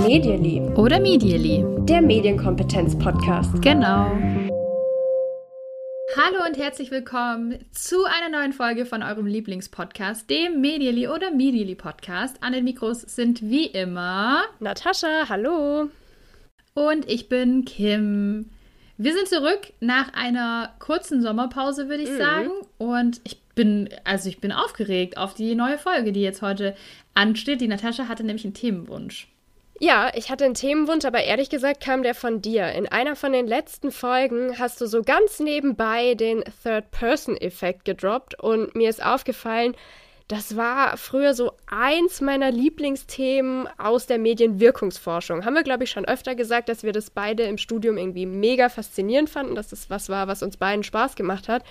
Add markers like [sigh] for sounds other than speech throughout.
Medially. Oder Medially. Der Medienkompetenz-Podcast. Genau. Hallo und herzlich willkommen zu einer neuen Folge von eurem Lieblingspodcast, dem Medially oder Medially Podcast. An den Mikros sind wie immer Natascha, hallo. Und ich bin Kim. Wir sind zurück nach einer kurzen Sommerpause, würde ich mhm. sagen. Und ich bin, also ich bin aufgeregt auf die neue Folge, die jetzt heute ansteht. Die Natascha hatte nämlich einen Themenwunsch. Ja, ich hatte einen Themenwunsch, aber ehrlich gesagt kam der von dir. In einer von den letzten Folgen hast du so ganz nebenbei den Third-Person-Effekt gedroppt und mir ist aufgefallen, das war früher so eins meiner Lieblingsthemen aus der Medienwirkungsforschung. Haben wir, glaube ich, schon öfter gesagt, dass wir das beide im Studium irgendwie mega faszinierend fanden, dass das was war, was uns beiden Spaß gemacht hat.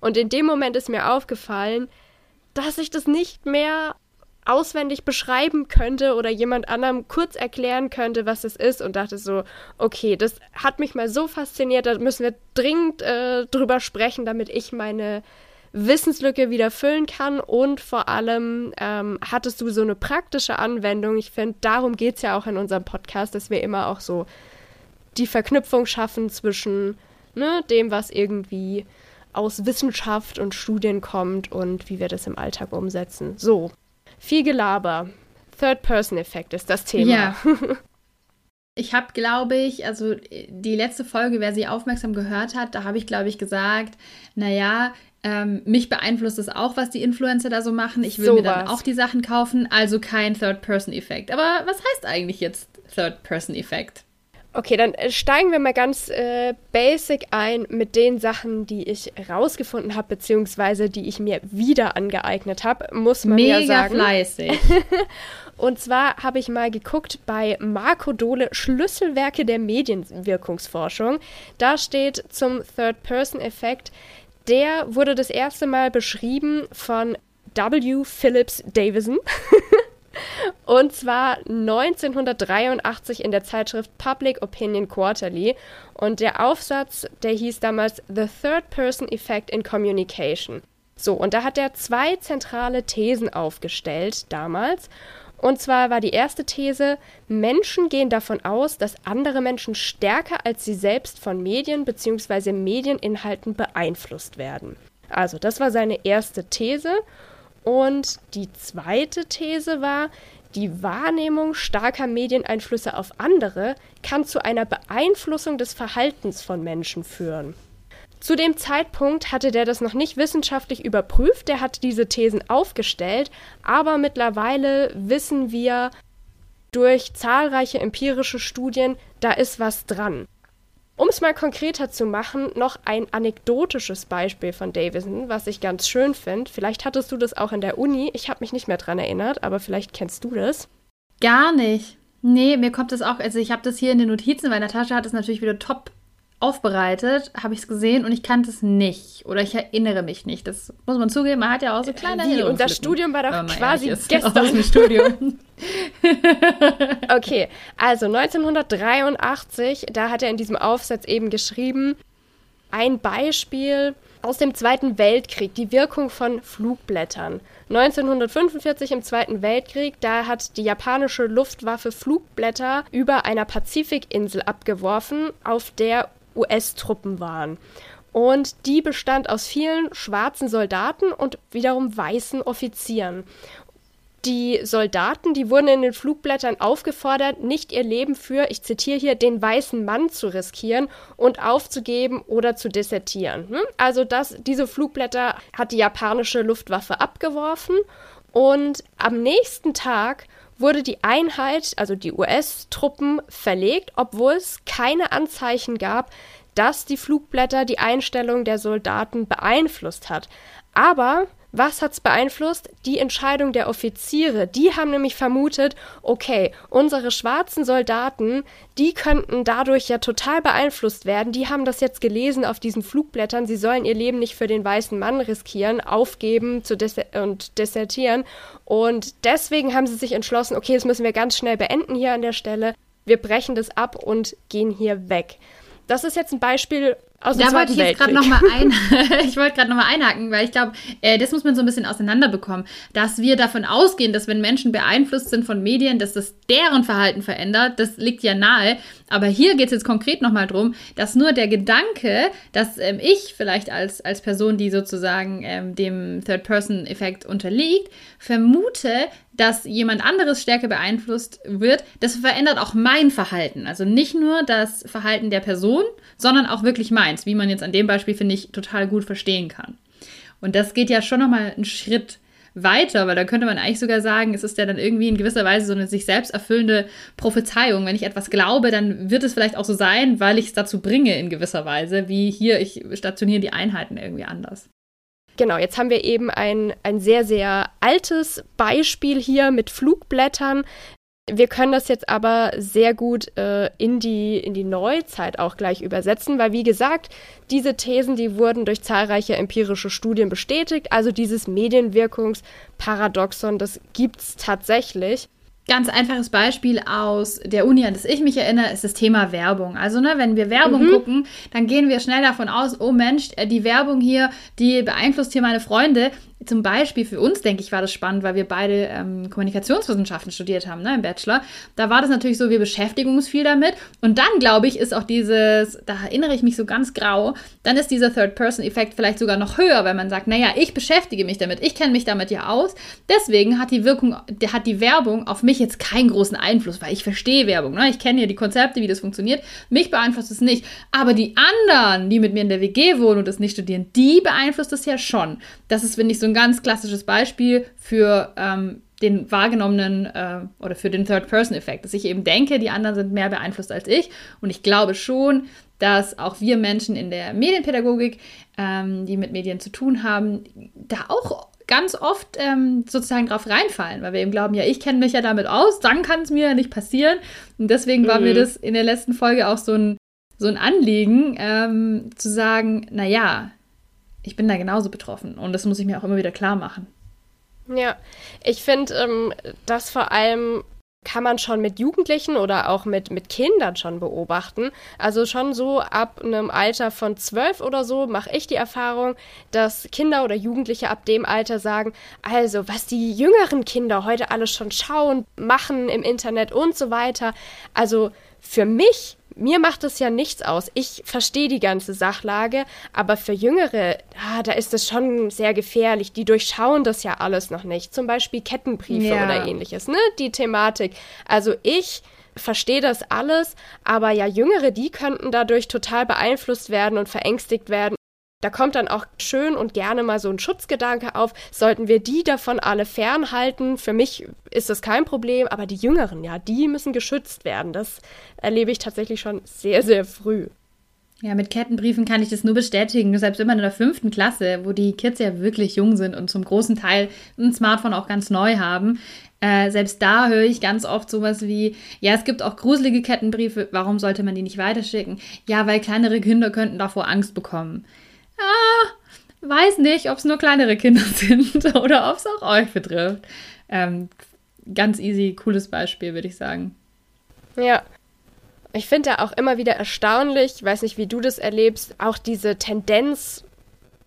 Und in dem Moment ist mir aufgefallen, dass ich das nicht mehr auswendig beschreiben könnte oder jemand anderem kurz erklären könnte, was es ist und dachte so, okay, das hat mich mal so fasziniert, da müssen wir dringend äh, drüber sprechen, damit ich meine Wissenslücke wieder füllen kann und vor allem ähm, hattest du so eine praktische Anwendung. Ich finde, darum geht es ja auch in unserem Podcast, dass wir immer auch so die Verknüpfung schaffen zwischen ne, dem, was irgendwie aus Wissenschaft und Studien kommt und wie wir das im Alltag umsetzen. So, viel Gelaber. Third-Person-Effekt ist das Thema. Ja. [laughs] Ich habe, glaube ich, also die letzte Folge, wer sie aufmerksam gehört hat, da habe ich, glaube ich, gesagt, naja, ähm, mich beeinflusst es auch, was die Influencer da so machen. Ich will so mir dann was. auch die Sachen kaufen, also kein Third-Person-Effekt. Aber was heißt eigentlich jetzt Third-Person-Effekt? Okay, dann äh, steigen wir mal ganz äh, basic ein mit den Sachen, die ich rausgefunden habe, beziehungsweise die ich mir wieder angeeignet habe, muss man Mega ja sagen. Mega fleißig. [laughs] Und zwar habe ich mal geguckt bei Marco Dole Schlüsselwerke der Medienwirkungsforschung. Da steht zum Third-Person-Effekt, der wurde das erste Mal beschrieben von W. Phillips Davison. [laughs] [laughs] Und zwar 1983 in der Zeitschrift Public Opinion Quarterly. Und der Aufsatz, der hieß damals The Third Person Effect in Communication. So, und da hat er zwei zentrale Thesen aufgestellt damals. Und zwar war die erste These, Menschen gehen davon aus, dass andere Menschen stärker als sie selbst von Medien bzw. Medieninhalten beeinflusst werden. Also das war seine erste These. Und die zweite These war, die Wahrnehmung starker Medieneinflüsse auf andere kann zu einer Beeinflussung des Verhaltens von Menschen führen. Zu dem Zeitpunkt hatte der das noch nicht wissenschaftlich überprüft, der hat diese Thesen aufgestellt, aber mittlerweile wissen wir durch zahlreiche empirische Studien, da ist was dran. Um es mal konkreter zu machen, noch ein anekdotisches Beispiel von Davison, was ich ganz schön finde. Vielleicht hattest du das auch in der Uni. Ich habe mich nicht mehr dran erinnert, aber vielleicht kennst du das. Gar nicht. Nee, mir kommt das auch, also ich habe das hier in den Notizen, weil Natascha hat es natürlich wieder top aufbereitet, habe ich es gesehen und ich kannte es nicht oder ich erinnere mich nicht. Das muss man zugeben, man hat ja auch so kleine Wie, Und das Studium war doch quasi gestern. Aus dem Studium. [laughs] [laughs] okay, also 1983, da hat er in diesem Aufsatz eben geschrieben, ein Beispiel aus dem Zweiten Weltkrieg, die Wirkung von Flugblättern. 1945 im Zweiten Weltkrieg, da hat die japanische Luftwaffe Flugblätter über einer Pazifikinsel abgeworfen, auf der US-Truppen waren. Und die bestand aus vielen schwarzen Soldaten und wiederum weißen Offizieren. Die Soldaten, die wurden in den Flugblättern aufgefordert, nicht ihr Leben für, ich zitiere hier, den weißen Mann zu riskieren und aufzugeben oder zu desertieren. Hm? Also das, diese Flugblätter hat die japanische Luftwaffe abgeworfen und am nächsten Tag wurde die Einheit, also die US-Truppen, verlegt, obwohl es keine Anzeichen gab, dass die Flugblätter die Einstellung der Soldaten beeinflusst hat. Aber was hat's beeinflusst? Die Entscheidung der Offiziere. Die haben nämlich vermutet, okay, unsere schwarzen Soldaten, die könnten dadurch ja total beeinflusst werden. Die haben das jetzt gelesen auf diesen Flugblättern. Sie sollen ihr Leben nicht für den weißen Mann riskieren, aufgeben zu des und desertieren. Und deswegen haben sie sich entschlossen, okay, das müssen wir ganz schnell beenden hier an der Stelle. Wir brechen das ab und gehen hier weg. Das ist jetzt ein Beispiel Aus da wollte ich jetzt gerade nochmal [laughs] ein, [laughs] ich wollte gerade nochmal einhaken, weil ich glaube, äh, das muss man so ein bisschen auseinanderbekommen, dass wir davon ausgehen, dass wenn Menschen beeinflusst sind von Medien, dass das deren Verhalten verändert, das liegt ja nahe. Aber hier geht es jetzt konkret nochmal drum, dass nur der Gedanke, dass ähm, ich vielleicht als, als Person, die sozusagen ähm, dem Third-Person-Effekt unterliegt, vermute, dass jemand anderes stärker beeinflusst wird, das verändert auch mein Verhalten. Also nicht nur das Verhalten der Person, sondern auch wirklich meins, wie man jetzt an dem Beispiel, finde ich, total gut verstehen kann. Und das geht ja schon nochmal einen Schritt weiter, weil da könnte man eigentlich sogar sagen, es ist ja dann irgendwie in gewisser Weise so eine sich selbst erfüllende Prophezeiung. Wenn ich etwas glaube, dann wird es vielleicht auch so sein, weil ich es dazu bringe in gewisser Weise, wie hier, ich stationiere die Einheiten irgendwie anders. Genau, jetzt haben wir eben ein, ein sehr, sehr altes Beispiel hier mit Flugblättern. Wir können das jetzt aber sehr gut äh, in, die, in die Neuzeit auch gleich übersetzen, weil wie gesagt, diese Thesen, die wurden durch zahlreiche empirische Studien bestätigt. Also dieses Medienwirkungsparadoxon, das gibt es tatsächlich. Ganz einfaches Beispiel aus der Uni, an das ich mich erinnere, ist das Thema Werbung. Also, ne, wenn wir Werbung mhm. gucken, dann gehen wir schnell davon aus, oh Mensch, äh, die Werbung hier, die beeinflusst hier meine Freunde zum Beispiel für uns, denke ich, war das spannend, weil wir beide ähm, Kommunikationswissenschaften studiert haben, ne, im Bachelor. Da war das natürlich so, wir beschäftigen uns viel damit. Und dann, glaube ich, ist auch dieses, da erinnere ich mich so ganz grau, dann ist dieser Third-Person-Effekt vielleicht sogar noch höher, weil man sagt, naja, ich beschäftige mich damit, ich kenne mich damit ja aus. Deswegen hat die Wirkung, hat die Werbung auf mich jetzt keinen großen Einfluss, weil ich verstehe Werbung, ne? ich kenne ja die Konzepte, wie das funktioniert. Mich beeinflusst es nicht. Aber die anderen, die mit mir in der WG wohnen und das nicht studieren, die beeinflusst es ja schon. Das ist, finde ich, so ein ganz klassisches Beispiel für ähm, den wahrgenommenen äh, oder für den Third-Person-Effekt, dass ich eben denke, die anderen sind mehr beeinflusst als ich. Und ich glaube schon, dass auch wir Menschen in der Medienpädagogik, ähm, die mit Medien zu tun haben, da auch ganz oft ähm, sozusagen drauf reinfallen, weil wir eben glauben, ja, ich kenne mich ja damit aus, dann kann es mir ja nicht passieren. Und deswegen mhm. war mir mhm. das in der letzten Folge auch so ein, so ein Anliegen, ähm, zu sagen, naja, ich bin da genauso betroffen und das muss ich mir auch immer wieder klar machen. Ja, ich finde, ähm, das vor allem kann man schon mit Jugendlichen oder auch mit, mit Kindern schon beobachten. Also schon so ab einem Alter von zwölf oder so mache ich die Erfahrung, dass Kinder oder Jugendliche ab dem Alter sagen, also was die jüngeren Kinder heute alles schon schauen, machen im Internet und so weiter. Also für mich mir macht es ja nichts aus. Ich verstehe die ganze Sachlage, aber für Jüngere, ah, da ist es schon sehr gefährlich. Die durchschauen das ja alles noch nicht. Zum Beispiel Kettenbriefe ja. oder ähnliches, ne? Die Thematik. Also ich verstehe das alles, aber ja, Jüngere, die könnten dadurch total beeinflusst werden und verängstigt werden da kommt dann auch schön und gerne mal so ein Schutzgedanke auf. Sollten wir die davon alle fernhalten? Für mich ist das kein Problem, aber die Jüngeren, ja, die müssen geschützt werden. Das erlebe ich tatsächlich schon sehr, sehr früh. Ja, mit Kettenbriefen kann ich das nur bestätigen. Selbst immer in der fünften Klasse, wo die Kids ja wirklich jung sind und zum großen Teil ein Smartphone auch ganz neu haben. Äh, selbst da höre ich ganz oft sowas wie, ja, es gibt auch gruselige Kettenbriefe, warum sollte man die nicht weiterschicken? Ja, weil kleinere Kinder könnten davor Angst bekommen ah, weiß nicht, ob es nur kleinere Kinder [laughs] sind oder ob es auch euch betrifft. Ähm, ganz easy, cooles Beispiel, würde ich sagen. Ja. Ich finde da auch immer wieder erstaunlich, ich weiß nicht, wie du das erlebst, auch diese Tendenz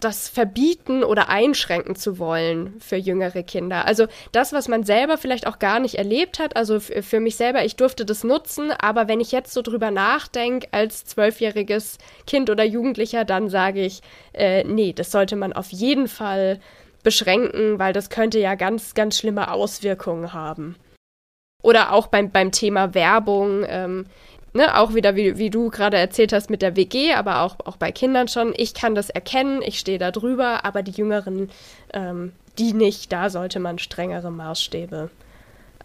das verbieten oder einschränken zu wollen für jüngere Kinder. Also das, was man selber vielleicht auch gar nicht erlebt hat, also für mich selber, ich durfte das nutzen, aber wenn ich jetzt so drüber nachdenke als zwölfjähriges Kind oder Jugendlicher, dann sage ich, äh, nee, das sollte man auf jeden Fall beschränken, weil das könnte ja ganz, ganz schlimme Auswirkungen haben. Oder auch beim, beim Thema Werbung. Ähm, ne, auch wieder, wie, wie du gerade erzählt hast mit der WG, aber auch, auch bei Kindern schon, ich kann das erkennen, ich stehe da drüber, aber die Jüngeren, ähm, die nicht, da sollte man strengere Maßstäbe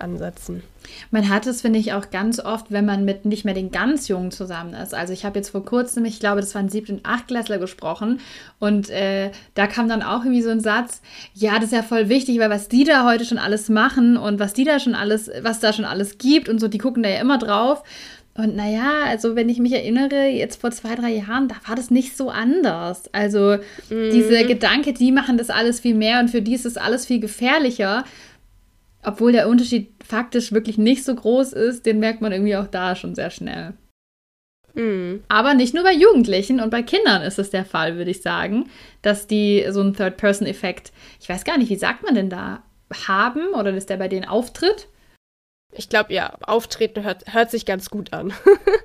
ansetzen. Man hat es, finde ich, auch ganz oft, wenn man mit nicht mehr den ganz Jungen zusammen ist. Also ich habe jetzt vor kurzem, ich glaube, das waren siebten und achtklässler gesprochen und äh, da kam dann auch irgendwie so ein Satz, ja, das ist ja voll wichtig, weil was die da heute schon alles machen und was die da schon alles, was da schon alles gibt und so, die gucken da ja immer drauf. Und naja, also wenn ich mich erinnere, jetzt vor zwei, drei Jahren, da war das nicht so anders. Also mhm. diese Gedanke, die machen das alles viel mehr und für die ist das alles viel gefährlicher. Obwohl der Unterschied faktisch wirklich nicht so groß ist, den merkt man irgendwie auch da schon sehr schnell. Mhm. Aber nicht nur bei Jugendlichen und bei Kindern ist es der Fall, würde ich sagen, dass die so einen Third-Person-Effekt, ich weiß gar nicht, wie sagt man denn da, haben oder dass der bei denen auftritt? Ich glaube, ja, auftreten hört, hört sich ganz gut an.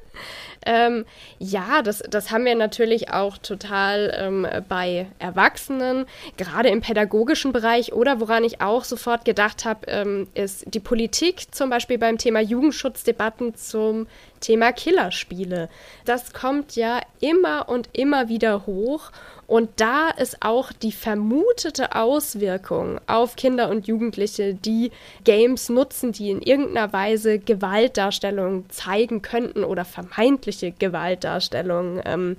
[laughs] ähm, ja, das, das haben wir natürlich auch total ähm, bei Erwachsenen, gerade im pädagogischen Bereich oder woran ich auch sofort gedacht habe, ähm, ist die Politik zum Beispiel beim Thema Jugendschutzdebatten zum Thema Killerspiele. Das kommt ja immer und immer wieder hoch und da ist auch die vermutete Auswirkung auf Kinder und Jugendliche, die Games nutzen, die in irgendeiner Weise Gewaltdarstellungen zeigen könnten oder vermeintliche Gewaltdarstellungen ähm,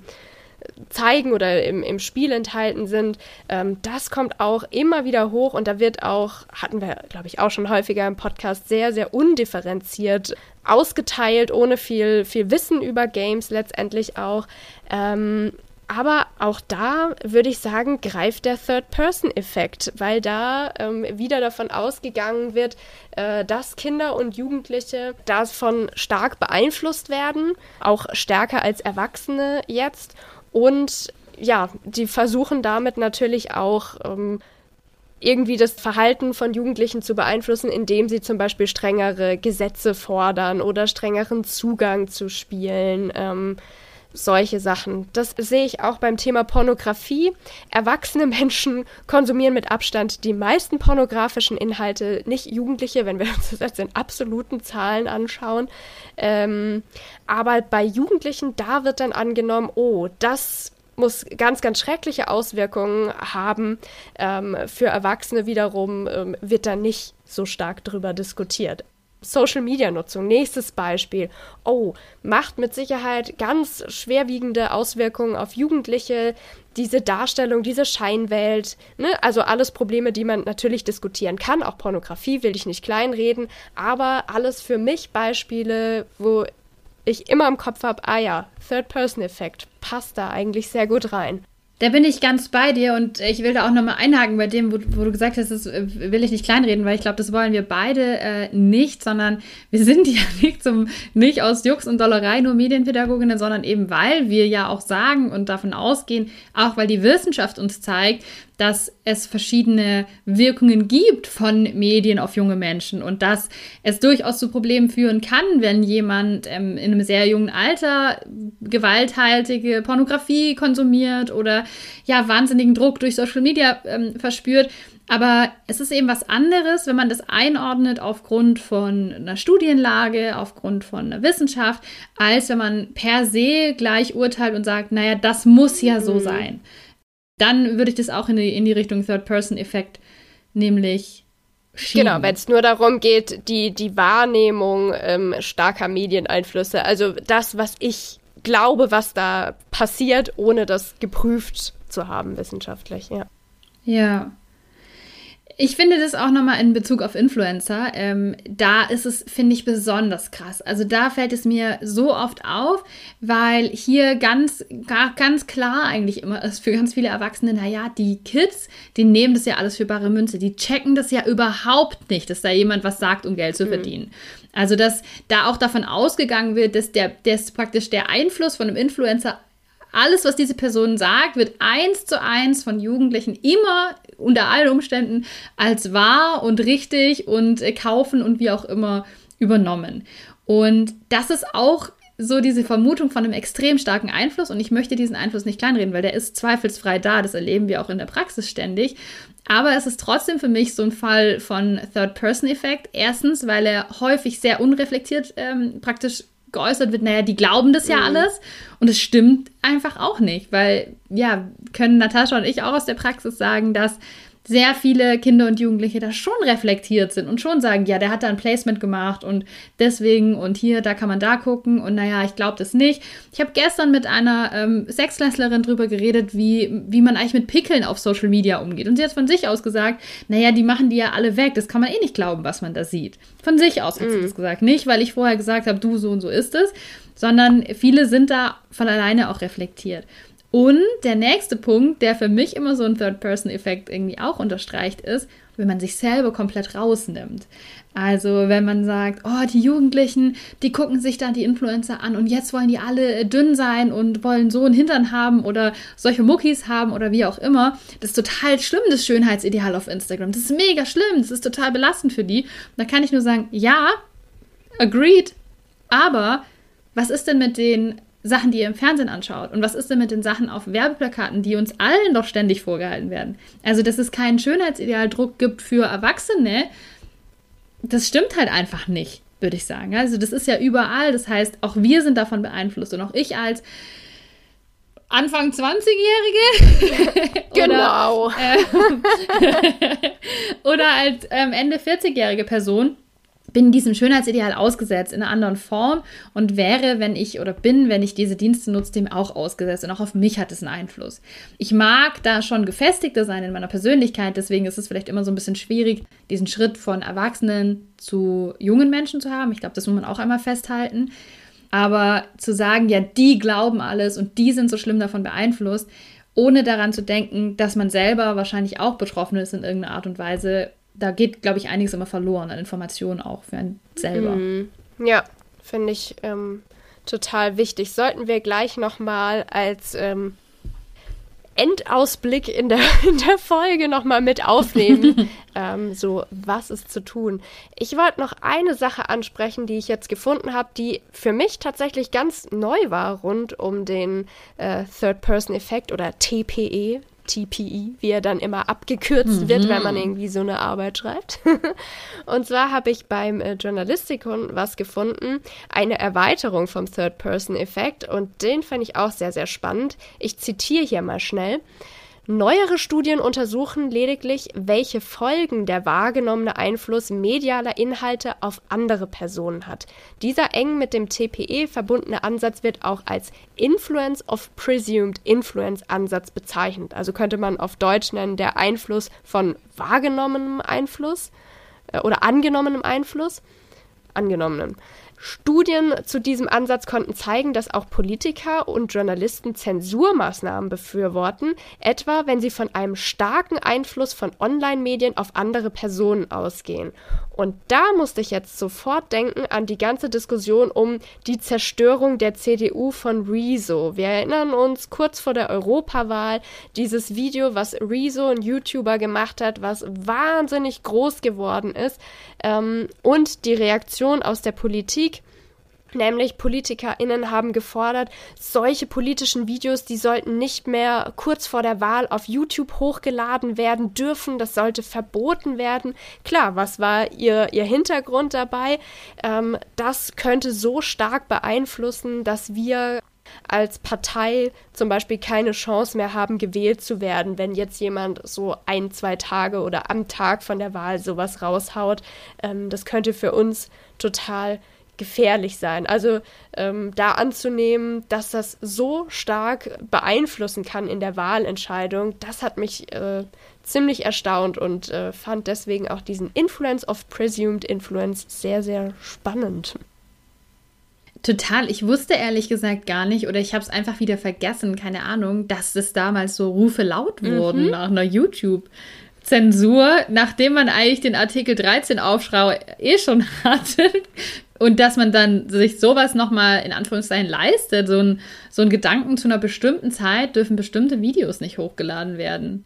zeigen oder im, im Spiel enthalten sind. Ähm, das kommt auch immer wieder hoch und da wird auch, hatten wir, glaube ich, auch schon häufiger im Podcast, sehr, sehr undifferenziert ausgeteilt, ohne viel, viel Wissen über Games letztendlich auch. Ähm, aber auch da würde ich sagen, greift der Third-Person-Effekt, weil da ähm, wieder davon ausgegangen wird, äh, dass Kinder und Jugendliche davon stark beeinflusst werden, auch stärker als Erwachsene jetzt. Und ja, die versuchen damit natürlich auch ähm, irgendwie das Verhalten von Jugendlichen zu beeinflussen, indem sie zum Beispiel strengere Gesetze fordern oder strengeren Zugang zu Spielen. Ähm, solche Sachen. Das sehe ich auch beim Thema Pornografie. Erwachsene Menschen konsumieren mit Abstand die meisten pornografischen Inhalte, nicht Jugendliche, wenn wir [laughs] uns das jetzt in absoluten Zahlen anschauen. Ähm, aber bei Jugendlichen, da wird dann angenommen, oh, das muss ganz, ganz schreckliche Auswirkungen haben. Ähm, für Erwachsene wiederum ähm, wird da nicht so stark drüber diskutiert. Social-Media-Nutzung, nächstes Beispiel. Oh, macht mit Sicherheit ganz schwerwiegende Auswirkungen auf Jugendliche, diese Darstellung, diese Scheinwelt, ne? also alles Probleme, die man natürlich diskutieren kann. Auch Pornografie will ich nicht kleinreden, aber alles für mich Beispiele, wo ich immer im Kopf habe, ah ja, Third-Person-Effekt passt da eigentlich sehr gut rein. Da bin ich ganz bei dir und ich will da auch nochmal einhaken bei dem, wo, wo, du gesagt hast, das äh, will ich nicht kleinreden, weil ich glaube, das wollen wir beide äh, nicht, sondern wir sind [laughs] ja nicht, zum, nicht aus Jux und Dollerei nur Medienpädagoginnen, sondern eben weil wir ja auch sagen und davon ausgehen, auch weil die Wissenschaft uns zeigt, dass es verschiedene Wirkungen gibt von Medien auf junge Menschen und dass es durchaus zu Problemen führen kann, wenn jemand ähm, in einem sehr jungen Alter gewalthaltige Pornografie konsumiert oder ja wahnsinnigen Druck durch Social Media ähm, verspürt. Aber es ist eben was anderes, wenn man das einordnet aufgrund von einer Studienlage, aufgrund von einer Wissenschaft, als wenn man per se gleich urteilt und sagt, naja, das muss ja so mhm. Dann würde ich das auch in die, in die Richtung Third-Person-Effekt, nämlich Schieben. Genau, wenn es nur darum geht, die, die Wahrnehmung ähm, starker Medieneinflüsse, also das, was ich glaube, was da passiert, ohne das geprüft zu haben wissenschaftlich, ja. Ja. Ich finde das auch nochmal in Bezug auf Influencer. Ähm, da ist es, finde ich, besonders krass. Also da fällt es mir so oft auf, weil hier ganz, ganz klar eigentlich immer ist für ganz viele Erwachsene, naja, die Kids, die nehmen das ja alles für bare Münze. Die checken das ja überhaupt nicht, dass da jemand was sagt, um Geld zu mhm. verdienen. Also, dass da auch davon ausgegangen wird, dass der, dass praktisch der Einfluss von einem Influencer alles, was diese Person sagt, wird eins zu eins von Jugendlichen immer unter allen Umständen als wahr und richtig und äh, kaufen und wie auch immer übernommen. Und das ist auch so diese Vermutung von einem extrem starken Einfluss und ich möchte diesen Einfluss nicht kleinreden, weil der ist zweifelsfrei da, das erleben wir auch in der Praxis ständig. Aber es ist trotzdem für mich so ein Fall von Third-Person-Effekt. Erstens, weil er häufig sehr unreflektiert ähm, praktisch geäußert wird, naja, die glauben das ja mhm. alles. Und es stimmt einfach auch nicht, weil, ja, können Natascha und ich auch aus der Praxis sagen, dass sehr viele Kinder und Jugendliche da schon reflektiert sind und schon sagen, ja, der hat da ein Placement gemacht und deswegen und hier, da kann man da gucken und naja, ich glaube das nicht. Ich habe gestern mit einer ähm, Sechsklässlerin drüber geredet, wie, wie man eigentlich mit Pickeln auf Social Media umgeht. Und sie hat von sich aus gesagt, naja, die machen die ja alle weg, das kann man eh nicht glauben, was man da sieht. Von sich aus hat mm. sie mhm. das gesagt. Nicht, weil ich vorher gesagt habe, du, so und so ist es, sondern viele sind da von alleine auch reflektiert. Und der nächste Punkt, der für mich immer so ein Third-Person-Effekt irgendwie auch unterstreicht, ist, wenn man sich selber komplett rausnimmt. Also wenn man sagt, oh, die Jugendlichen, die gucken sich dann die Influencer an und jetzt wollen die alle dünn sein und wollen so einen Hintern haben oder solche Muckis haben oder wie auch immer. Das ist total schlimm, das Schönheitsideal auf Instagram. Das ist mega schlimm, das ist total belastend für die. Und da kann ich nur sagen, ja, agreed, aber was ist denn mit den Sachen, die ihr im Fernsehen anschaut? Und was ist denn mit den Sachen auf Werbeplakaten, die uns allen doch ständig vorgehalten werden? Also, dass es keinen Schönheitsidealdruck gibt für Erwachsene, das stimmt halt einfach nicht, würde ich sagen. Also das ist ja überall. Das heißt, auch wir sind davon beeinflusst und auch ich als Anfang 20-Jährige. [laughs] genau. Oder, äh, [laughs] oder als ähm, Ende 40-jährige Person bin diesem Schönheitsideal ausgesetzt in einer anderen Form und wäre, wenn ich oder bin, wenn ich diese Dienste nutze, dem auch ausgesetzt und auch auf mich hat es einen Einfluss. Ich mag da schon gefestigter sein in meiner Persönlichkeit, deswegen ist es vielleicht immer so ein bisschen schwierig, diesen Schritt von Erwachsenen zu jungen Menschen zu haben. Ich glaube, das muss man auch einmal festhalten. Aber zu sagen, ja, die glauben alles und die sind so schlimm davon beeinflusst, ohne daran zu denken, dass man selber wahrscheinlich auch betroffen ist in irgendeiner Art und Weise, da geht, glaube ich, einiges immer verloren an Informationen auch für einen selber. Mhm. Ja, finde ich ähm, total wichtig. Sollten wir gleich nochmal als ähm, Endausblick in der, [laughs] in der Folge nochmal mit aufnehmen. [laughs] ähm, so, was ist zu tun? Ich wollte noch eine Sache ansprechen, die ich jetzt gefunden habe, die für mich tatsächlich ganz neu war rund um den äh, Third-Person-Effekt oder TPE, TPE, wie er dann immer abgekürzt mhm. wird, wenn man irgendwie so eine Arbeit schreibt. [laughs] und zwar habe ich beim äh, Journalistikon was gefunden, eine Erweiterung vom Third-Person-Effekt und den fand ich auch sehr, sehr spannend. Ich zitiere hier mal schnell. Neuere Studien untersuchen lediglich, welche Folgen der wahrgenommene Einfluss medialer Inhalte auf andere Personen hat. Dieser eng mit dem TPE verbundene Ansatz wird auch als Influence of Presumed Influence Ansatz bezeichnet. Also könnte man auf Deutsch nennen der Einfluss von wahrgenommenem Einfluss äh, oder angenommenem Einfluss. Angenommenen. Studien zu diesem Ansatz konnten zeigen, dass auch Politiker und Journalisten Zensurmaßnahmen befürworten, etwa wenn sie von einem starken Einfluss von Online-Medien auf andere Personen ausgehen. Und da musste ich jetzt sofort denken an die ganze Diskussion um die Zerstörung der CDU von Rezo. Wir erinnern uns kurz vor der Europawahl dieses Video, was Rezo, ein YouTuber, gemacht hat, was wahnsinnig groß geworden ist. Ähm, und die Reaktion aus der Politik Nämlich PolitikerInnen haben gefordert, solche politischen Videos, die sollten nicht mehr kurz vor der Wahl auf YouTube hochgeladen werden dürfen. Das sollte verboten werden. Klar, was war ihr, ihr Hintergrund dabei? Ähm, das könnte so stark beeinflussen, dass wir als Partei zum Beispiel keine Chance mehr haben, gewählt zu werden, wenn jetzt jemand so ein, zwei Tage oder am Tag von der Wahl sowas raushaut. Ähm, das könnte für uns total gefährlich sein. Also ähm, da anzunehmen, dass das so stark beeinflussen kann in der Wahlentscheidung, das hat mich äh, ziemlich erstaunt und äh, fand deswegen auch diesen Influence of Presumed Influence sehr, sehr spannend. Total. Ich wusste ehrlich gesagt gar nicht oder ich habe es einfach wieder vergessen, keine Ahnung, dass es damals so Rufe laut wurden mhm. nach einer YouTube. Zensur, nachdem man eigentlich den Artikel 13 Aufschrei eh schon [laughs] hatte, und dass man dann sich sowas nochmal in Anführungszeichen leistet, so ein, so ein Gedanken zu einer bestimmten Zeit dürfen bestimmte Videos nicht hochgeladen werden.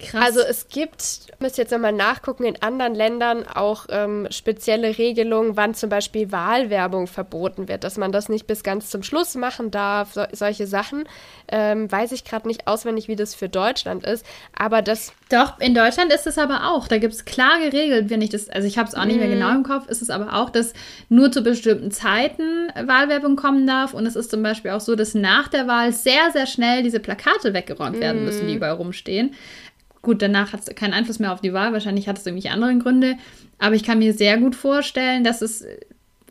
Krass. Also es gibt, müsst jetzt nochmal nachgucken, in anderen Ländern auch ähm, spezielle Regelungen, wann zum Beispiel Wahlwerbung verboten wird, dass man das nicht bis ganz zum Schluss machen darf, so, solche Sachen. Ähm, weiß ich gerade nicht auswendig, wie das für Deutschland ist, aber das... Doch, in Deutschland ist es aber auch, da gibt es klar geregelt, wenn ich das, also ich habe es auch nicht mehr genau im Kopf, ist es aber auch, dass nur zu bestimmten Zeiten Wahlwerbung kommen darf und es ist zum Beispiel auch so, dass nach der Wahl sehr, sehr schnell diese Plakate weggeräumt werden müssen, die überall rumstehen. Gut, danach hat es keinen Einfluss mehr auf die Wahl. Wahrscheinlich hat es irgendwelche anderen Gründe. Aber ich kann mir sehr gut vorstellen, dass es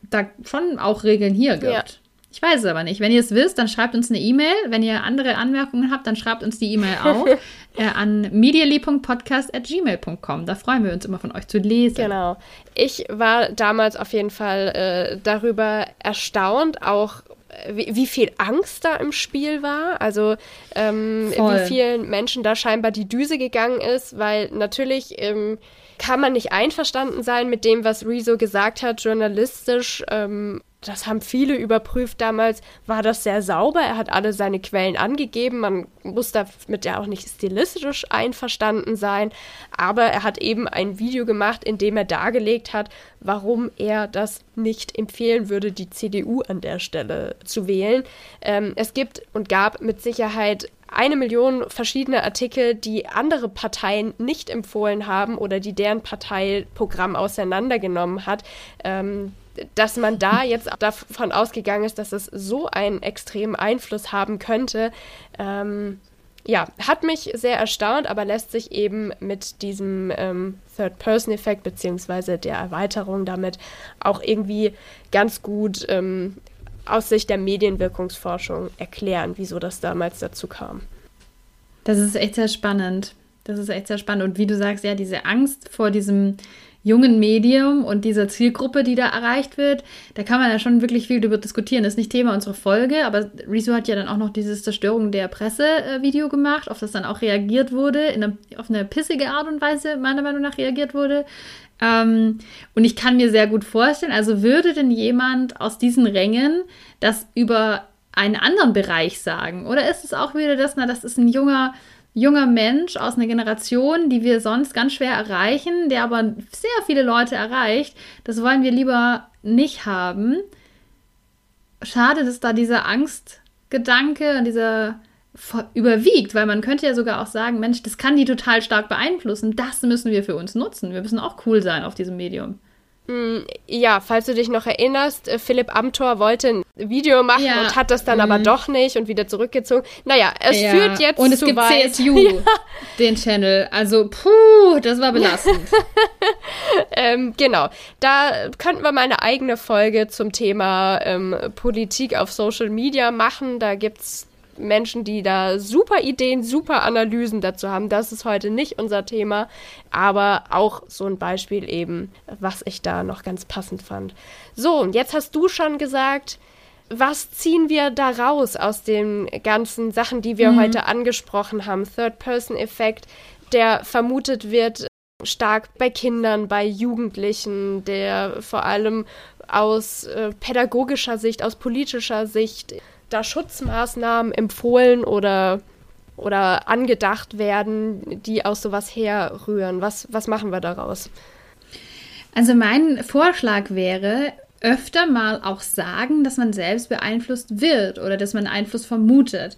da schon auch Regeln hier gibt. Ja. Ich weiß es aber nicht. Wenn ihr es wisst, dann schreibt uns eine E-Mail. Wenn ihr andere Anmerkungen habt, dann schreibt uns die E-Mail auch [laughs] äh, an medially.podcast.gmail.com. Da freuen wir uns immer von euch zu lesen. Genau. Ich war damals auf jeden Fall äh, darüber erstaunt, auch wie, wie, viel Angst da im Spiel war, also ähm, wie vielen Menschen da scheinbar die Düse gegangen ist, weil natürlich ähm, kann man nicht einverstanden sein mit dem, was Rezo gesagt hat, journalistisch. Ähm, das haben viele überprüft damals, war das sehr sauber. Er hat alle seine Quellen angegeben. Man muss damit ja auch nicht stilistisch einverstanden sein. Aber er hat eben ein Video gemacht, in dem er dargelegt hat, warum er das nicht empfehlen würde, die CDU an der Stelle zu wählen. Ähm, es gibt und gab mit Sicherheit eine Million verschiedene Artikel, die andere Parteien nicht empfohlen haben oder die deren Parteiprogramm auseinandergenommen hat. Ähm, dass man da jetzt davon ausgegangen ist, dass es so einen extremen Einfluss haben könnte, ähm, ja, hat mich sehr erstaunt, aber lässt sich eben mit diesem ähm, Third-Person-Effekt beziehungsweise der Erweiterung damit auch irgendwie ganz gut ähm, aus Sicht der Medienwirkungsforschung erklären, wieso das damals dazu kam. Das ist echt sehr spannend. Das ist echt sehr spannend. Und wie du sagst, ja, diese Angst vor diesem jungen Medium und dieser Zielgruppe, die da erreicht wird, da kann man ja schon wirklich viel darüber diskutieren. Das ist nicht Thema unserer Folge, aber Rezo hat ja dann auch noch dieses Zerstörung der Presse-Video gemacht, auf das dann auch reagiert wurde, in eine, auf eine pissige Art und Weise, meiner Meinung nach, reagiert wurde. Ähm, und ich kann mir sehr gut vorstellen, also würde denn jemand aus diesen Rängen das über einen anderen Bereich sagen? Oder ist es auch wieder das, na, das ist ein junger junger Mensch aus einer Generation, die wir sonst ganz schwer erreichen, der aber sehr viele Leute erreicht. Das wollen wir lieber nicht haben. Schade, dass da dieser Angstgedanke und dieser überwiegt, weil man könnte ja sogar auch sagen, Mensch, das kann die total stark beeinflussen. Das müssen wir für uns nutzen. Wir müssen auch cool sein auf diesem Medium. Mm, ja, falls du dich noch erinnerst, äh, Philipp Amthor wollte ein Video machen ja. und hat das dann mhm. aber doch nicht und wieder zurückgezogen. Naja, es ja. führt jetzt Und es gibt weit. CSU, [laughs] ja. den Channel. Also, puh, das war belastend. [laughs] ähm, genau. Da könnten wir mal eine eigene Folge zum Thema ähm, Politik auf Social Media machen. Da gibt es Menschen, die da super Ideen, super Analysen dazu haben. Das ist heute nicht unser Thema, aber auch so ein Beispiel eben, was ich da noch ganz passend fand. So, und jetzt hast du schon gesagt, was ziehen wir da raus aus den ganzen Sachen, die wir mhm. heute angesprochen haben? Third-Person-Effekt, der vermutet wird stark bei Kindern, bei Jugendlichen, der vor allem aus äh, pädagogischer Sicht, aus politischer Sicht da Schutzmaßnahmen empfohlen oder, oder angedacht werden, die aus sowas herrühren? Was, was machen wir daraus? Also mein Vorschlag wäre, öfter mal auch sagen, dass man selbst beeinflusst wird oder dass man Einfluss vermutet.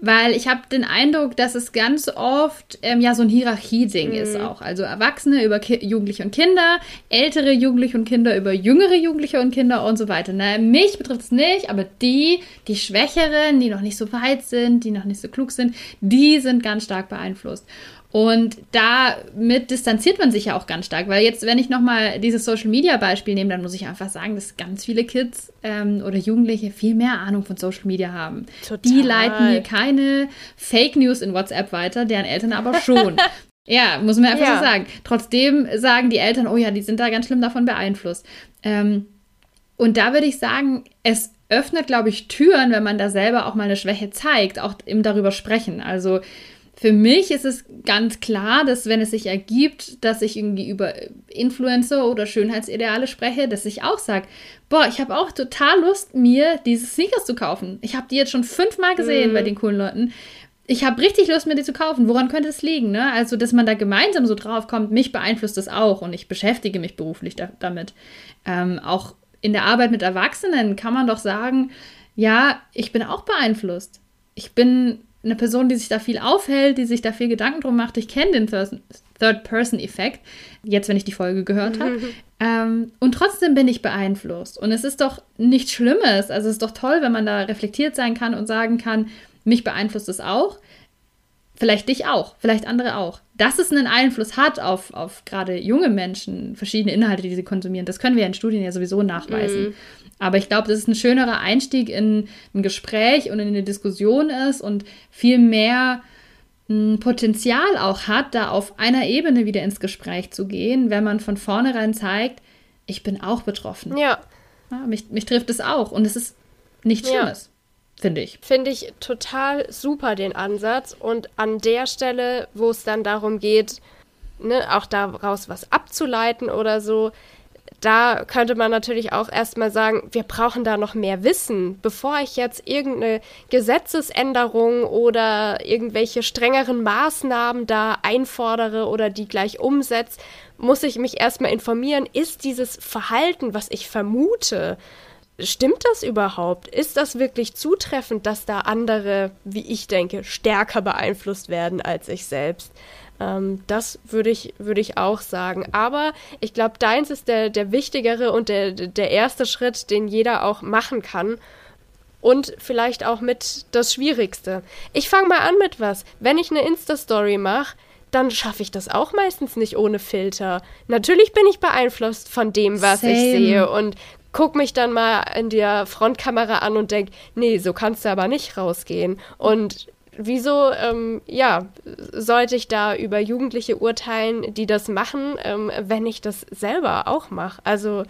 Weil ich habe den Eindruck, dass es ganz oft ähm, ja so ein Hierarchieding mhm. ist auch. Also Erwachsene über Ki Jugendliche und Kinder, ältere Jugendliche und Kinder über jüngere Jugendliche und Kinder und so weiter. Na, mich betrifft es nicht, aber die, die Schwächeren, die noch nicht so weit sind, die noch nicht so klug sind, die sind ganz stark beeinflusst. Und damit distanziert man sich ja auch ganz stark, weil jetzt, wenn ich nochmal dieses Social Media Beispiel nehme, dann muss ich einfach sagen, dass ganz viele Kids ähm, oder Jugendliche viel mehr Ahnung von Social Media haben. Total. Die leiten mir keine Fake News in WhatsApp weiter, deren Eltern aber schon. [laughs] ja, muss man einfach ja. so sagen. Trotzdem sagen die Eltern, oh ja, die sind da ganz schlimm davon beeinflusst. Ähm, und da würde ich sagen, es öffnet, glaube ich, Türen, wenn man da selber auch mal eine Schwäche zeigt, auch eben darüber sprechen. Also für mich ist es ganz klar, dass wenn es sich ergibt, dass ich irgendwie über Influencer oder Schönheitsideale spreche, dass ich auch sage, boah, ich habe auch total Lust, mir diese Sneakers zu kaufen. Ich habe die jetzt schon fünfmal gesehen mhm. bei den coolen Leuten. Ich habe richtig Lust, mir die zu kaufen. Woran könnte es liegen? Ne? Also, dass man da gemeinsam so drauf kommt, mich beeinflusst das auch und ich beschäftige mich beruflich da damit. Ähm, auch in der Arbeit mit Erwachsenen kann man doch sagen, ja, ich bin auch beeinflusst. Ich bin eine Person, die sich da viel aufhält, die sich da viel Gedanken drum macht. Ich kenne den Third-Person-Effekt, jetzt, wenn ich die Folge gehört habe. [laughs] ähm, und trotzdem bin ich beeinflusst. Und es ist doch nichts Schlimmes. Also es ist doch toll, wenn man da reflektiert sein kann und sagen kann, mich beeinflusst es auch. Vielleicht dich auch, vielleicht andere auch. Dass es einen Einfluss hat auf, auf gerade junge Menschen, verschiedene Inhalte, die sie konsumieren, das können wir in Studien ja sowieso nachweisen. Mhm. Aber ich glaube, dass es ein schönerer Einstieg in ein Gespräch und in eine Diskussion ist und viel mehr hm, Potenzial auch hat, da auf einer Ebene wieder ins Gespräch zu gehen, wenn man von vornherein zeigt, ich bin auch betroffen. Ja. ja mich, mich trifft es auch. Und es ist nichts Schlimmes. Ja. Finde ich. Finde ich total super den Ansatz. Und an der Stelle, wo es dann darum geht, ne, auch daraus was abzuleiten oder so, da könnte man natürlich auch erstmal sagen, wir brauchen da noch mehr Wissen, bevor ich jetzt irgendeine Gesetzesänderung oder irgendwelche strengeren Maßnahmen da einfordere oder die gleich umsetze, muss ich mich erstmal informieren, ist dieses Verhalten, was ich vermute, stimmt das überhaupt? Ist das wirklich zutreffend, dass da andere, wie ich denke, stärker beeinflusst werden als ich selbst? Ähm, das würde ich, würde ich auch sagen. Aber ich glaube, deins ist der, der wichtigere und der, der erste Schritt, den jeder auch machen kann. Und vielleicht auch mit das Schwierigste. Ich fange mal an mit was. Wenn ich eine Insta-Story mache, dann schaffe ich das auch meistens nicht ohne Filter. Natürlich bin ich beeinflusst von dem, was Same. ich sehe und guck mich dann mal in der Frontkamera an und denk, nee, so kannst du aber nicht rausgehen. Und wieso, ähm, ja, sollte ich da über Jugendliche urteilen, die das machen, ähm, wenn ich das selber auch mache? Also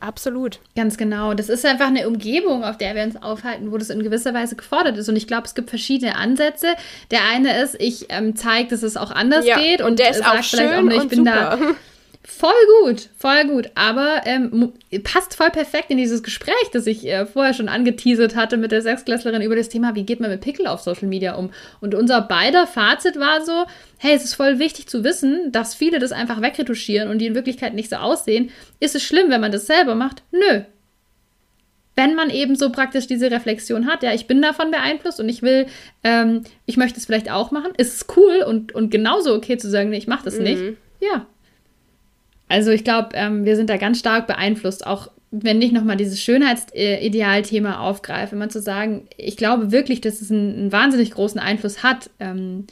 absolut. Ganz genau. Das ist einfach eine Umgebung, auf der wir uns aufhalten, wo das in gewisser Weise gefordert ist. Und ich glaube, es gibt verschiedene Ansätze. Der eine ist, ich ähm, zeige, dass es auch anders ja, geht. Und, der ist auch schön auch, ne, ich bin super. da [laughs] Voll gut, voll gut. Aber ähm, passt voll perfekt in dieses Gespräch, das ich äh, vorher schon angeteasert hatte mit der Sechsklässlerin über das Thema, wie geht man mit Pickel auf Social Media um. Und unser beider Fazit war so, hey, es ist voll wichtig zu wissen, dass viele das einfach wegretuschieren und die in Wirklichkeit nicht so aussehen. Ist es schlimm, wenn man das selber macht? Nö. Wenn man eben so praktisch diese Reflexion hat, ja, ich bin davon beeinflusst und ich will, ähm, ich möchte es vielleicht auch machen, ist es cool und, und genauso okay zu sagen, nee, ich mache das mhm. nicht. Ja, also ich glaube, ähm, wir sind da ganz stark beeinflusst, auch wenn ich nochmal dieses Schönheitsidealthema aufgreife, immer zu sagen, ich glaube wirklich, dass es einen, einen wahnsinnig großen Einfluss hat, ähm,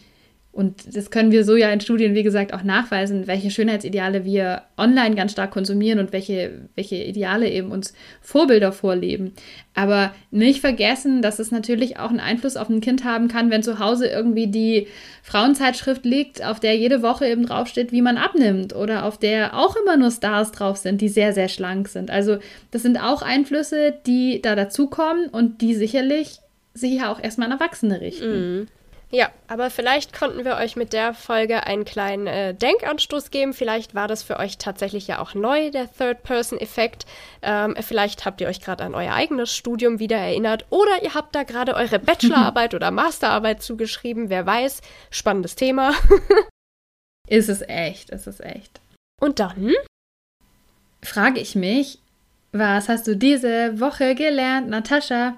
und das können wir so ja in Studien, wie gesagt, auch nachweisen, welche Schönheitsideale wir online ganz stark konsumieren und welche, welche Ideale eben uns Vorbilder vorleben. Aber nicht vergessen, dass es natürlich auch einen Einfluss auf ein Kind haben kann, wenn zu Hause irgendwie die Frauenzeitschrift liegt, auf der jede Woche eben draufsteht, wie man abnimmt oder auf der auch immer nur Stars drauf sind, die sehr, sehr schlank sind. Also das sind auch Einflüsse, die da dazukommen und die sicherlich sich ja auch erstmal an Erwachsene richten. Mhm. Ja, aber vielleicht konnten wir euch mit der Folge einen kleinen äh, Denkanstoß geben. Vielleicht war das für euch tatsächlich ja auch neu, der Third-Person-Effekt. Ähm, vielleicht habt ihr euch gerade an euer eigenes Studium wieder erinnert oder ihr habt da gerade eure Bachelorarbeit [laughs] oder Masterarbeit zugeschrieben. Wer weiß, spannendes Thema. [laughs] ist es echt, ist es echt. Und dann frage ich mich, was hast du diese Woche gelernt, Natascha?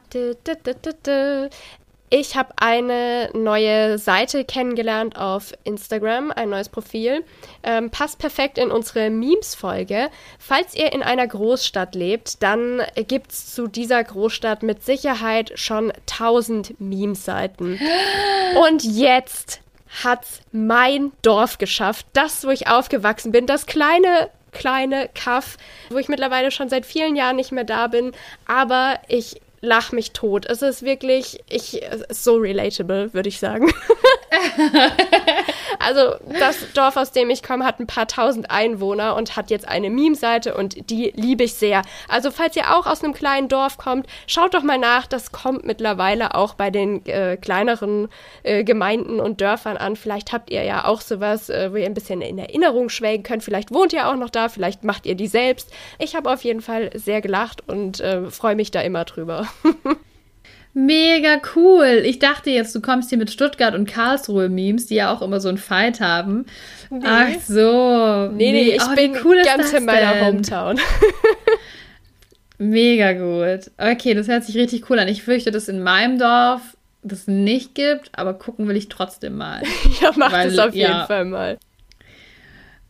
Ich habe eine neue Seite kennengelernt auf Instagram, ein neues Profil. Ähm, passt perfekt in unsere Memes-Folge. Falls ihr in einer Großstadt lebt, dann gibt es zu dieser Großstadt mit Sicherheit schon 1000 Memes-Seiten. [gasps] Und jetzt hat's mein Dorf geschafft. Das, wo ich aufgewachsen bin. Das kleine kleine Kaff, wo ich mittlerweile schon seit vielen Jahren nicht mehr da bin. Aber ich lach mich tot. Es ist wirklich, ich, so relatable, würde ich sagen. [laughs] [laughs] also das Dorf, aus dem ich komme, hat ein paar tausend Einwohner und hat jetzt eine Meme-Seite und die liebe ich sehr. Also falls ihr auch aus einem kleinen Dorf kommt, schaut doch mal nach. Das kommt mittlerweile auch bei den äh, kleineren äh, Gemeinden und Dörfern an. Vielleicht habt ihr ja auch sowas, äh, wo ihr ein bisschen in Erinnerung schwelgen könnt. Vielleicht wohnt ihr auch noch da, vielleicht macht ihr die selbst. Ich habe auf jeden Fall sehr gelacht und äh, freue mich da immer drüber. [laughs] Mega cool. Ich dachte jetzt, du kommst hier mit Stuttgart und Karlsruhe Memes, die ja auch immer so ein Fight haben. Nee. Ach so. Nee, nee, ich oh, bin cool ganz in meiner denn? Hometown. Mega gut. Okay, das hört sich richtig cool an. Ich fürchte, dass in meinem Dorf das nicht gibt, aber gucken will ich trotzdem mal. [laughs] ja, mach Weil, das auf jeden ja, Fall mal.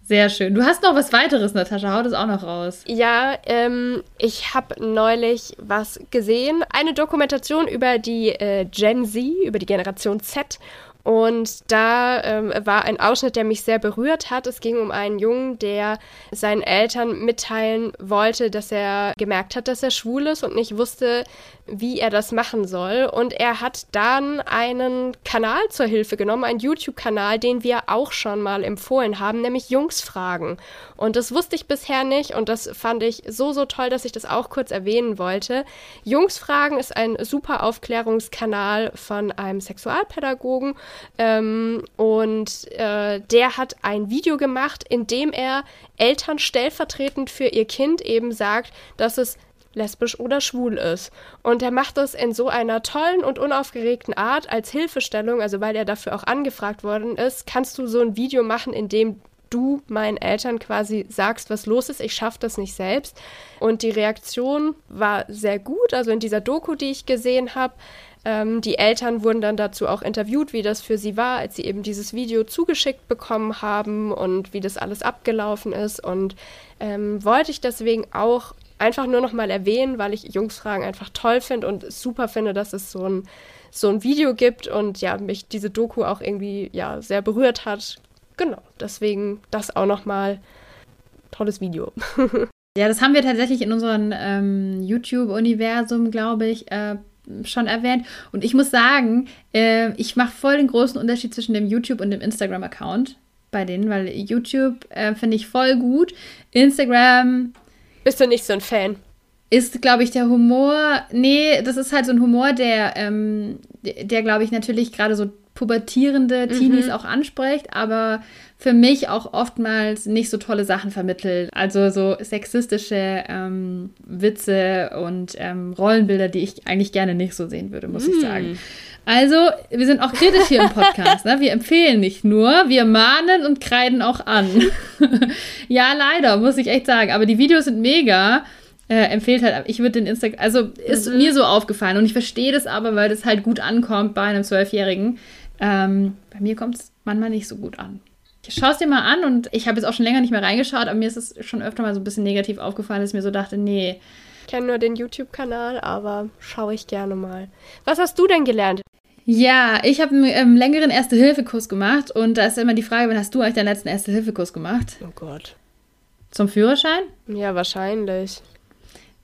Sehr schön. Du hast noch was weiteres, Natascha. Haut es auch noch raus. Ja, ähm, ich habe neulich was gesehen. Eine Dokumentation über die äh, Gen Z, über die Generation Z. Und da ähm, war ein Ausschnitt, der mich sehr berührt hat. Es ging um einen Jungen, der seinen Eltern mitteilen wollte, dass er gemerkt hat, dass er schwul ist und nicht wusste, wie er das machen soll. Und er hat dann einen Kanal zur Hilfe genommen, einen YouTube-Kanal, den wir auch schon mal empfohlen haben, nämlich Jungsfragen. Und das wusste ich bisher nicht und das fand ich so, so toll, dass ich das auch kurz erwähnen wollte. Jungsfragen ist ein super Aufklärungskanal von einem Sexualpädagogen ähm, und äh, der hat ein Video gemacht, in dem er Eltern stellvertretend für ihr Kind eben sagt, dass es lesbisch oder schwul ist. Und er macht das in so einer tollen und unaufgeregten Art als Hilfestellung, also weil er dafür auch angefragt worden ist, kannst du so ein Video machen, in dem du meinen Eltern quasi sagst, was los ist. Ich schaffe das nicht selbst. Und die Reaktion war sehr gut. Also in dieser Doku, die ich gesehen habe, ähm, die Eltern wurden dann dazu auch interviewt, wie das für sie war, als sie eben dieses Video zugeschickt bekommen haben und wie das alles abgelaufen ist. Und ähm, wollte ich deswegen auch einfach nur noch mal erwähnen, weil ich Jungsfragen einfach toll finde und super finde, dass es so ein, so ein Video gibt und ja, mich diese Doku auch irgendwie ja sehr berührt hat. Genau, deswegen das auch noch mal tolles Video. [laughs] ja, das haben wir tatsächlich in unserem ähm, YouTube-Universum, glaube ich, äh, schon erwähnt. Und ich muss sagen, äh, ich mache voll den großen Unterschied zwischen dem YouTube und dem Instagram-Account bei denen, weil YouTube äh, finde ich voll gut. Instagram bist du nicht so ein Fan? Ist, glaube ich, der Humor. Nee, das ist halt so ein Humor, der, ähm, der, der glaube ich, natürlich gerade so pubertierende mhm. Teenies mhm. auch anspricht, aber für mich auch oftmals nicht so tolle Sachen vermittelt. Also so sexistische ähm, Witze und ähm, Rollenbilder, die ich eigentlich gerne nicht so sehen würde, muss mhm. ich sagen. Also, wir sind auch kritisch hier im Podcast. Ne? Wir empfehlen nicht nur, wir mahnen und kreiden auch an. [laughs] ja, leider, muss ich echt sagen. Aber die Videos sind mega. Äh, empfiehlt halt, ich würde den Instagram, also ist mhm. mir so aufgefallen und ich verstehe das aber, weil das halt gut ankommt bei einem Zwölfjährigen. Ähm, bei mir kommt es manchmal nicht so gut an. Schau es dir mal an und ich habe jetzt auch schon länger nicht mehr reingeschaut, aber mir ist es schon öfter mal so ein bisschen negativ aufgefallen, dass ich mir so dachte, nee. Ich kenne nur den YouTube-Kanal, aber schaue ich gerne mal. Was hast du denn gelernt? Ja, ich habe einen ähm, längeren Erste-Hilfe-Kurs gemacht und da ist immer die Frage, wann hast du eigentlich deinen letzten Erste-Hilfe-Kurs gemacht? Oh Gott. Zum Führerschein? Ja, wahrscheinlich.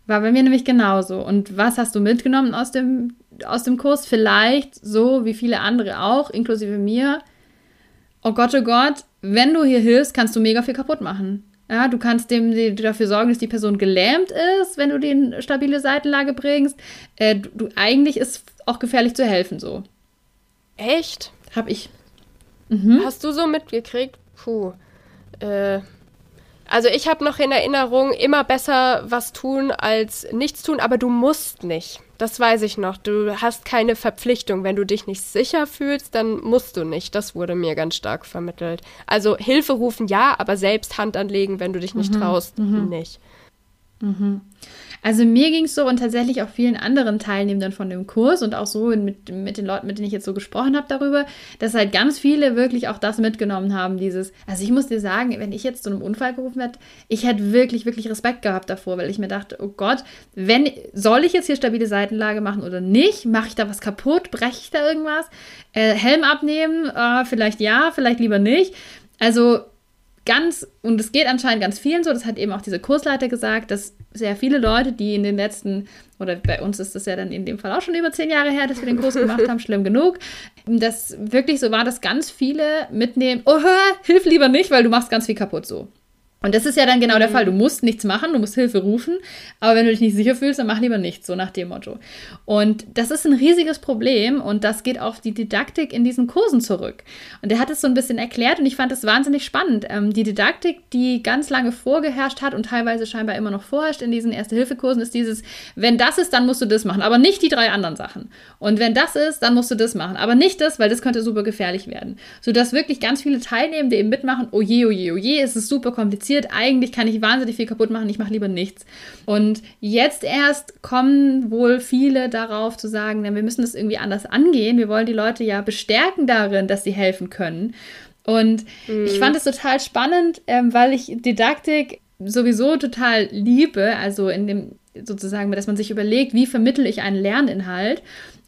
War bei mir nämlich genauso. Und was hast du mitgenommen aus dem, aus dem Kurs? Vielleicht so wie viele andere auch, inklusive mir. Oh Gott, oh Gott, wenn du hier hilfst, kannst du mega viel kaputt machen. Ja, du kannst dem dafür sorgen, dass die Person gelähmt ist, wenn du die in stabile Seitenlage bringst. Äh, du, du, eigentlich ist auch gefährlich zu helfen so. Echt? Hab ich. Mhm. Hast du so mitgekriegt? Puh. Äh, also ich habe noch in Erinnerung, immer besser was tun als nichts tun, aber du musst nicht. Das weiß ich noch. Du hast keine Verpflichtung. Wenn du dich nicht sicher fühlst, dann musst du nicht. Das wurde mir ganz stark vermittelt. Also Hilfe rufen ja, aber selbst Hand anlegen, wenn du dich nicht mhm. traust, mhm. nicht. Mhm. Also mir ging es so und tatsächlich auch vielen anderen Teilnehmern von dem Kurs und auch so mit, mit den Leuten, mit denen ich jetzt so gesprochen habe darüber, dass halt ganz viele wirklich auch das mitgenommen haben, dieses, also ich muss dir sagen, wenn ich jetzt zu einem Unfall gerufen werde, ich hätte wirklich, wirklich Respekt gehabt davor, weil ich mir dachte, oh Gott, wenn, soll ich jetzt hier stabile Seitenlage machen oder nicht? Mache ich da was kaputt? Breche ich da irgendwas? Äh, Helm abnehmen? Äh, vielleicht ja, vielleicht lieber nicht. Also ganz, und es geht anscheinend ganz vielen so, das hat eben auch diese Kursleiter gesagt, dass sehr viele Leute, die in den letzten, oder bei uns ist das ja dann in dem Fall auch schon über zehn Jahre her, dass wir den Kurs gemacht haben, schlimm genug, dass wirklich so war, dass ganz viele mitnehmen, oh, hilf lieber nicht, weil du machst ganz viel kaputt so. Und das ist ja dann genau der mhm. Fall. Du musst nichts machen, du musst Hilfe rufen, aber wenn du dich nicht sicher fühlst, dann mach lieber nichts, so nach dem Motto. Und das ist ein riesiges Problem und das geht auf die Didaktik in diesen Kursen zurück. Und er hat es so ein bisschen erklärt und ich fand es wahnsinnig spannend. Ähm, die Didaktik, die ganz lange vorgeherrscht hat und teilweise scheinbar immer noch vorherrscht in diesen Erste-Hilfe-Kursen, ist dieses, wenn das ist, dann musst du das machen, aber nicht die drei anderen Sachen. Und wenn das ist, dann musst du das machen, aber nicht das, weil das könnte super gefährlich werden. Sodass wirklich ganz viele Teilnehmende eben mitmachen, oh je, oh je, oh je, es ist super kompliziert passiert. Eigentlich kann ich wahnsinnig viel kaputt machen, ich mache lieber nichts. Und jetzt erst kommen wohl viele darauf zu sagen, wir müssen das irgendwie anders angehen. Wir wollen die Leute ja bestärken darin, dass sie helfen können. Und mhm. ich fand es total spannend, ähm, weil ich Didaktik sowieso total liebe, also in dem sozusagen, dass man sich überlegt, wie vermittle ich einen Lerninhalt.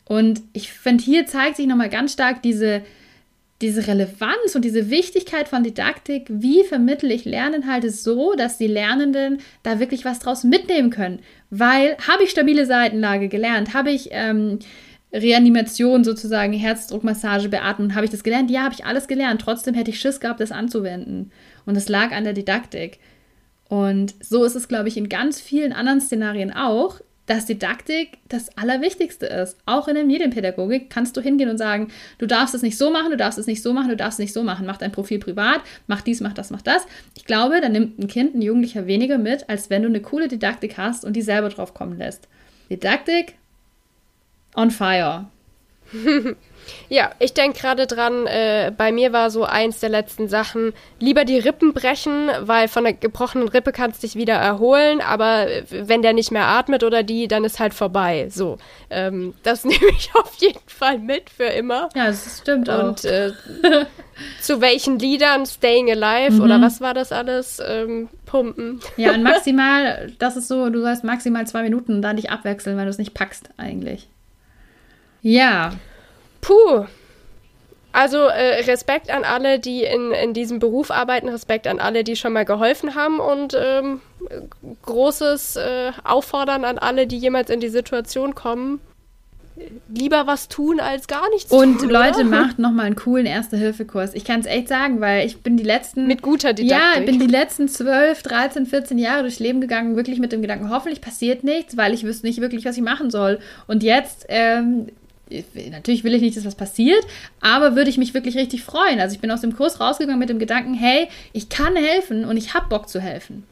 Und ich finde, hier zeigt sich nochmal ganz stark diese diese Relevanz und diese Wichtigkeit von Didaktik, wie vermittle ich Lerninhalte so, dass die Lernenden da wirklich was draus mitnehmen können. Weil habe ich stabile Seitenlage gelernt, habe ich ähm, Reanimation sozusagen, Herzdruckmassage, Beatmen, habe ich das gelernt? Ja, habe ich alles gelernt. Trotzdem hätte ich Schiss gehabt, das anzuwenden. Und es lag an der Didaktik. Und so ist es, glaube ich, in ganz vielen anderen Szenarien auch dass Didaktik das Allerwichtigste ist. Auch in der Medienpädagogik kannst du hingehen und sagen, du darfst es nicht so machen, du darfst es nicht so machen, du darfst es nicht so machen. Mach dein Profil privat, mach dies, mach das, mach das. Ich glaube, dann nimmt ein Kind, ein Jugendlicher weniger mit, als wenn du eine coole Didaktik hast und die selber drauf kommen lässt. Didaktik on fire. [laughs] Ja, ich denke gerade dran, äh, bei mir war so eins der letzten Sachen, lieber die Rippen brechen, weil von der gebrochenen Rippe kannst du dich wieder erholen, aber wenn der nicht mehr atmet oder die, dann ist halt vorbei. So, ähm, das [laughs] nehme ich auf jeden Fall mit für immer. Ja, das stimmt auch. Und äh, [laughs] zu welchen Liedern, Staying Alive mhm. oder was war das alles, ähm, pumpen. Ja, und [laughs] maximal, das ist so, du sollst maximal zwei Minuten da dich abwechseln, weil du es nicht packst eigentlich. Ja. Puh. Also äh, Respekt an alle, die in, in diesem Beruf arbeiten, Respekt an alle, die schon mal geholfen haben und ähm, großes äh, Auffordern an alle, die jemals in die Situation kommen. Lieber was tun als gar nichts und tun. Und Leute, oder? [laughs] macht nochmal einen coolen Erste-Hilfe-Kurs. Ich kann es echt sagen, weil ich bin die letzten. Mit guter Didaktik. Ja, ich bin die letzten 12, 13, 14 Jahre durchs Leben gegangen, wirklich mit dem Gedanken, hoffentlich passiert nichts, weil ich wüsste nicht wirklich, was ich machen soll. Und jetzt ähm, natürlich will ich nicht, dass was passiert, aber würde ich mich wirklich richtig freuen. Also ich bin aus dem Kurs rausgegangen mit dem Gedanken, hey, ich kann helfen und ich habe Bock zu helfen.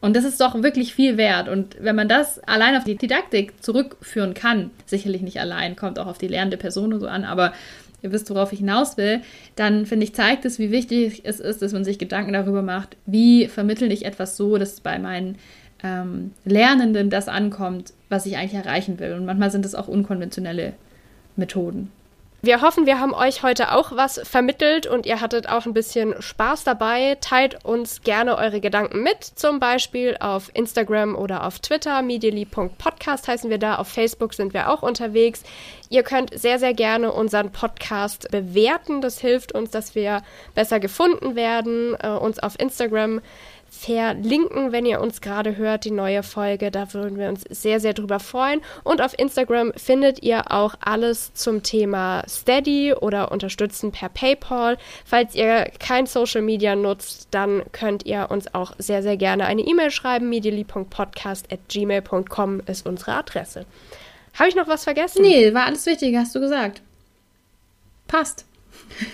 Und das ist doch wirklich viel wert. Und wenn man das allein auf die Didaktik zurückführen kann, sicherlich nicht allein, kommt auch auf die lernende Person und so an, aber ihr wisst, worauf ich hinaus will, dann finde ich, zeigt es, wie wichtig es ist, dass man sich Gedanken darüber macht, wie vermittle ich etwas so, dass bei meinen ähm, Lernenden das ankommt, was ich eigentlich erreichen will. Und manchmal sind es auch unkonventionelle Methoden. Wir hoffen, wir haben euch heute auch was vermittelt und ihr hattet auch ein bisschen Spaß dabei. Teilt uns gerne eure Gedanken mit, zum Beispiel auf Instagram oder auf Twitter. Medially.podcast heißen wir da. Auf Facebook sind wir auch unterwegs. Ihr könnt sehr, sehr gerne unseren Podcast bewerten. Das hilft uns, dass wir besser gefunden werden. Äh, uns auf Instagram verlinken, wenn ihr uns gerade hört, die neue Folge. Da würden wir uns sehr, sehr drüber freuen. Und auf Instagram findet ihr auch alles zum Thema Steady oder Unterstützen per PayPal. Falls ihr kein Social Media nutzt, dann könnt ihr uns auch sehr, sehr gerne eine E-Mail schreiben. medially.podcast.gmail.com ist unsere Adresse. Habe ich noch was vergessen? Nee, war alles wichtig, hast du gesagt. Passt.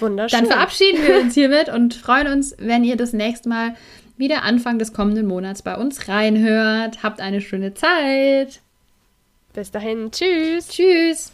Wunderschön. Dann verabschieden wir uns hiermit und freuen uns, wenn ihr das nächste Mal wieder Anfang des kommenden Monats bei uns reinhört. Habt eine schöne Zeit. Bis dahin, tschüss. Tschüss.